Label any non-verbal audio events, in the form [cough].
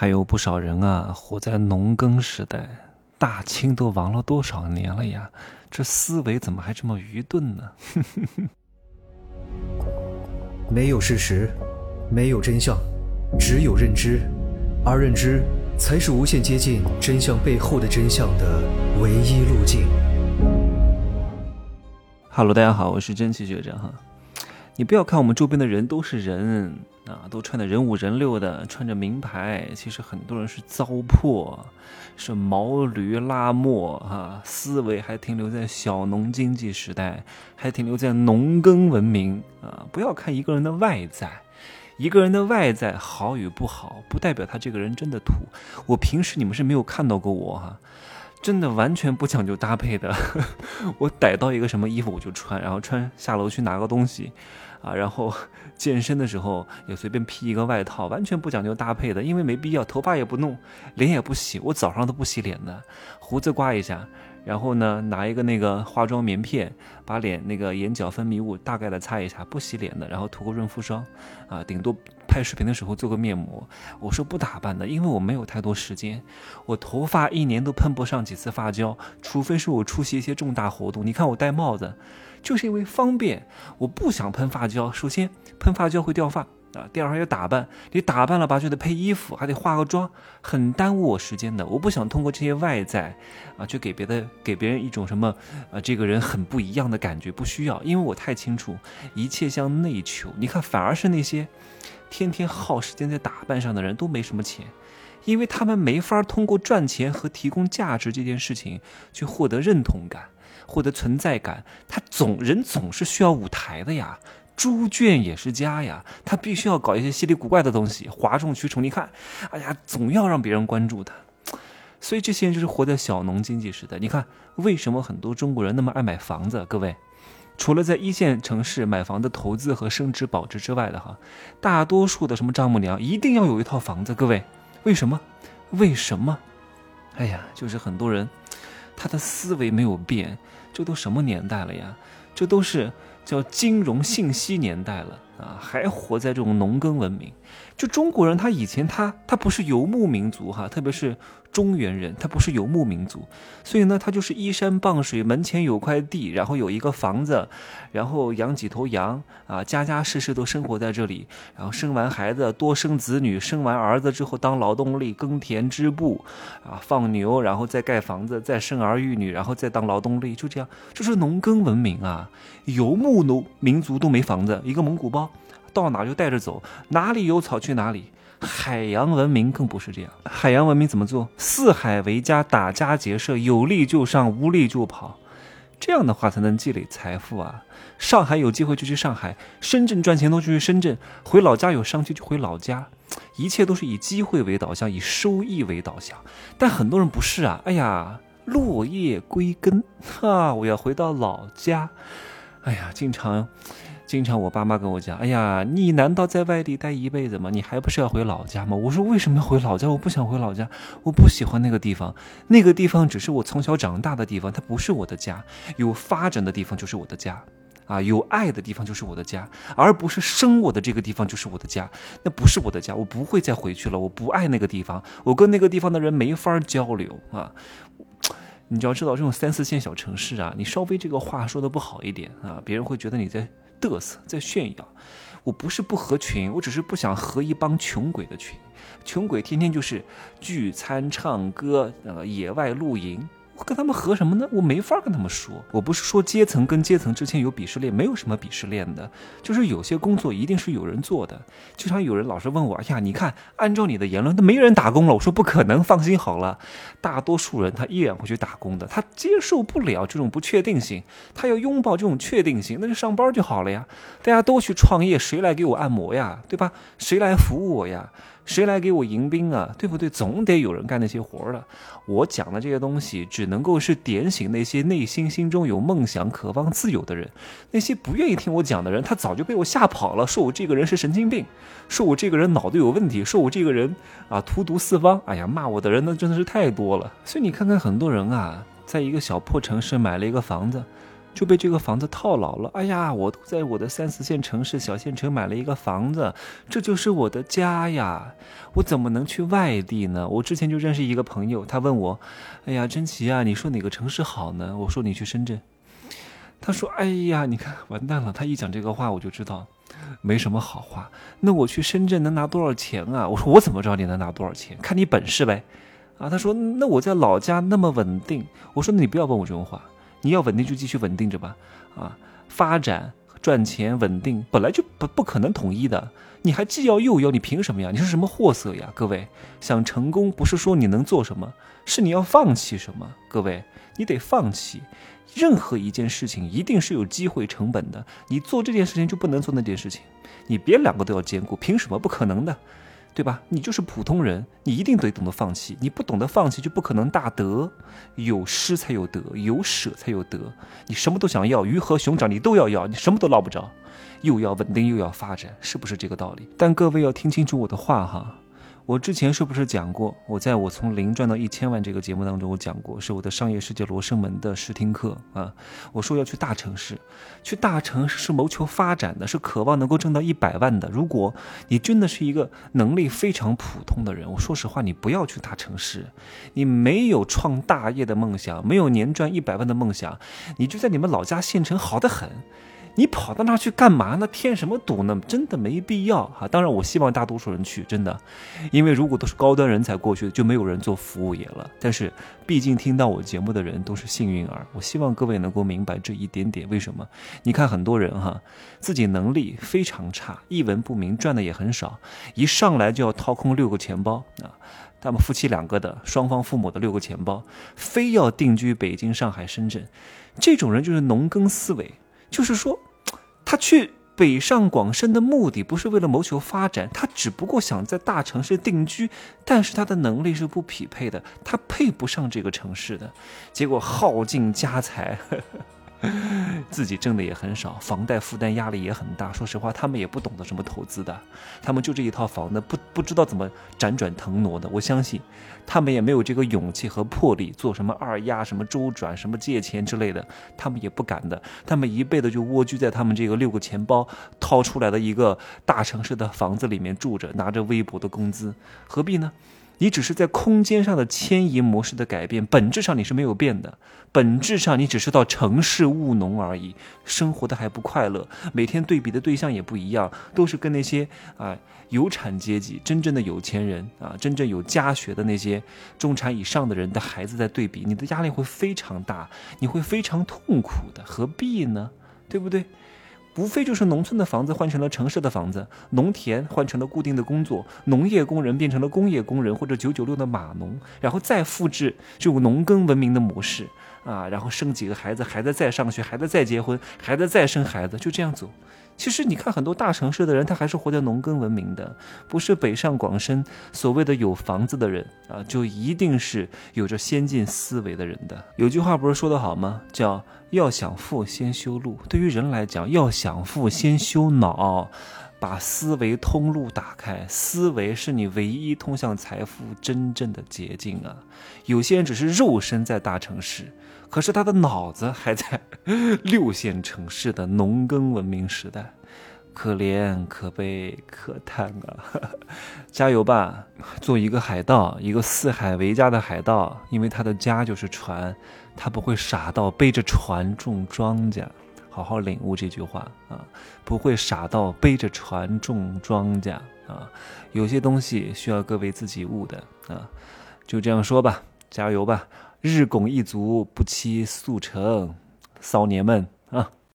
还有不少人啊，活在农耕时代，大清都亡了多少年了呀？这思维怎么还这么愚钝呢？[laughs] 没有事实，没有真相，只有认知，而认知才是无限接近真相背后的真相的唯一路径。Hello，大家好，我是真奇学长哈。你不要看我们周边的人都是人啊，都穿的人五人六的，穿着名牌，其实很多人是糟粕，是毛驴拉磨啊，思维还停留在小农经济时代，还停留在农耕文明啊。不要看一个人的外在，一个人的外在好与不好，不代表他这个人真的土。我平时你们是没有看到过我哈。真的完全不讲究搭配的，[laughs] 我逮到一个什么衣服我就穿，然后穿下楼去拿个东西，啊，然后健身的时候也随便披一个外套，完全不讲究搭配的，因为没必要，头发也不弄，脸也不洗，我早上都不洗脸的，胡子刮一下。然后呢，拿一个那个化妆棉片，把脸那个眼角分泌物大概的擦一下，不洗脸的，然后涂个润肤霜，啊，顶多拍视频的时候做个面膜。我说不打扮的，因为我没有太多时间，我头发一年都喷不上几次发胶，除非是我出席一些重大活动。你看我戴帽子，就是因为方便，我不想喷发胶。首先，喷发胶会掉发。啊，第二还要打扮，你打扮了吧就得配衣服，还得化个妆，很耽误我时间的。我不想通过这些外在，啊，去给别的给别人一种什么，啊，这个人很不一样的感觉，不需要，因为我太清楚，一切向内求。你看，反而是那些天天耗时间在打扮上的人都没什么钱，因为他们没法通过赚钱和提供价值这件事情去获得认同感，获得存在感。他总人总是需要舞台的呀。猪圈也是家呀，他必须要搞一些稀里古怪的东西，哗众取宠。你看，哎呀，总要让别人关注他。所以这些人就是活在小农经济时代。你看，为什么很多中国人那么爱买房子？各位，除了在一线城市买房的投资和升值保值之外的哈，大多数的什么丈母娘一定要有一套房子。各位，为什么？为什么？哎呀，就是很多人他的思维没有变。这都什么年代了呀？这都是。叫金融信息年代了啊，还活在这种农耕文明。就中国人，他以前他他不是游牧民族哈，特别是。中原人他不是游牧民族，所以呢，他就是依山傍水，门前有块地，然后有一个房子，然后养几头羊啊，家家事事都生活在这里。然后生完孩子，多生子女，生完儿子之后当劳动力，耕田织布啊，放牛，然后再盖房子，再生儿育女，然后再当劳动力，就这样，这是农耕文明啊。游牧农民族都没房子，一个蒙古包到哪就带着走，哪里有草去哪里。海洋文明更不是这样。海洋文明怎么做？四海为家，打家劫舍，有利就上，无利就跑。这样的话才能积累财富啊！上海有机会就去上海，深圳赚钱都去深圳，回老家有商机就回老家。一切都是以机会为导向，以收益为导向。但很多人不是啊！哎呀，落叶归根，哈，我要回到老家。哎呀，经常。经常我爸妈跟我讲：“哎呀，你难道在外地待一辈子吗？你还不是要回老家吗？”我说：“为什么要回老家？我不想回老家，我不喜欢那个地方。那个地方只是我从小长大的地方，它不是我的家。有发展的地方就是我的家，啊，有爱的地方就是我的家，而不是生我的这个地方就是我的家。那不是我的家，我不会再回去了。我不爱那个地方，我跟那个地方的人没法交流啊。你就要知道，这种三四线小城市啊，你稍微这个话说的不好一点啊，别人会觉得你在。”嘚瑟，在炫耀。我不是不合群，我只是不想合一帮穷鬼的群。穷鬼天天就是聚餐、唱歌，呃，野外露营。跟他们合什么呢？我没法跟他们说。我不是说阶层跟阶层之间有鄙视链，没有什么鄙视链的。就是有些工作一定是有人做的。就像有人老是问我，哎呀，你看，按照你的言论，都没人打工了。我说不可能，放心好了，大多数人他依然会去打工的。他接受不了这种不确定性，他要拥抱这种确定性，那就上班就好了呀。大家都去创业，谁来给我按摩呀？对吧？谁来服务我呀？谁来给我迎宾啊？对不对？总得有人干那些活儿的。我讲的这些东西，只能够是点醒那些内心心中有梦想、渴望自由的人。那些不愿意听我讲的人，他早就被我吓跑了。说我这个人是神经病，说我这个人脑子有问题，说我这个人啊荼毒四方。哎呀，骂我的人那真的是太多了。所以你看看，很多人啊，在一个小破城市买了一个房子，就被这个房子套牢了。哎呀，我都在我的三四线城市、小县城买了一个房子，这就是我的家呀，我怎么能去外地呢？我之前就认识一个朋友，他问我，哎呀，珍奇啊，你说哪个城市好呢？我说你去深圳。他说，哎呀，你看完蛋了。他一讲这个话，我就知道没什么好话。那我去深圳能拿多少钱啊？我说我怎么知道你能拿多少钱？看你本事呗。啊，他说那我在老家那么稳定。我说那你不要问我这种话。你要稳定就继续稳定着吧，啊，发展、赚钱、稳定本来就不不可能统一的，你还既要又要，你凭什么呀？你是什么货色呀？各位，想成功不是说你能做什么，是你要放弃什么？各位，你得放弃，任何一件事情一定是有机会成本的，你做这件事情就不能做那件事情，你别两个都要兼顾，凭什么？不可能的。对吧？你就是普通人，你一定得懂得放弃。你不懂得放弃，就不可能大得。有失才有得，有舍才有得。你什么都想要，鱼和熊掌你都要要，你什么都捞不着。又要稳定，又要发展，是不是这个道理？但各位要听清楚我的话哈。我之前是不是讲过？我在我从零赚到一千万这个节目当中，我讲过，是我的商业世界罗生门的试听课啊。我说要去大城市，去大城市是谋求发展的，是渴望能够挣到一百万的。如果你真的是一个能力非常普通的人，我说实话，你不要去大城市。你没有创大业的梦想，没有年赚一百万的梦想，你就在你们老家县城好得很。你跑到那去干嘛呢？添什么堵呢？真的没必要哈。当然，我希望大多数人去，真的，因为如果都是高端人才过去，就没有人做服务业了。但是，毕竟听到我节目的人都是幸运儿，我希望各位能够明白这一点点。为什么？你看很多人哈，自己能力非常差，一文不名，赚的也很少，一上来就要掏空六个钱包啊。他们夫妻两个的，双方父母的六个钱包，非要定居北京、上海、深圳，这种人就是农耕思维，就是说。他去北上广深的目的不是为了谋求发展，他只不过想在大城市定居，但是他的能力是不匹配的，他配不上这个城市的，结果耗尽家财。[laughs] [laughs] 自己挣的也很少，房贷负担压力也很大。说实话，他们也不懂得什么投资的，他们就这一套房子，不不知道怎么辗转腾挪的。我相信，他们也没有这个勇气和魄力做什么二押、什么周转、什么借钱之类的，他们也不敢的。他们一辈子就蜗居在他们这个六个钱包掏出来的一个大城市的房子里面住着，拿着微薄的工资，何必呢？你只是在空间上的迁移模式的改变，本质上你是没有变的。本质上你只是到城市务农而已，生活的还不快乐，每天对比的对象也不一样，都是跟那些啊有产阶级、真正的有钱人啊、真正有家学的那些中产以上的人的孩子在对比，你的压力会非常大，你会非常痛苦的，何必呢？对不对？无非就是农村的房子换成了城市的房子，农田换成了固定的工作，农业工人变成了工业工人或者九九六的码农，然后再复制这种农耕文明的模式啊，然后生几个孩子，孩子再上学，孩子再结婚，孩子再生孩子，就这样走。其实你看，很多大城市的人，他还是活在农耕文明的，不是北上广深所谓的有房子的人啊，就一定是有着先进思维的人的。有句话不是说的好吗？叫要想富，先修路。对于人来讲，要想富，先修脑，把思维通路打开。思维是你唯一通向财富真正的捷径啊！有些人只是肉身在大城市。可是他的脑子还在 [laughs] 六线城市的农耕文明时代，可怜可悲可叹啊！[laughs] 加油吧，做一个海盗，一个四海为家的海盗，因为他的家就是船，他不会傻到背着船种庄稼。好好领悟这句话啊，不会傻到背着船种庄稼啊。有些东西需要各位自己悟的啊，就这样说吧，加油吧！日拱一卒，不期速成，骚年们啊！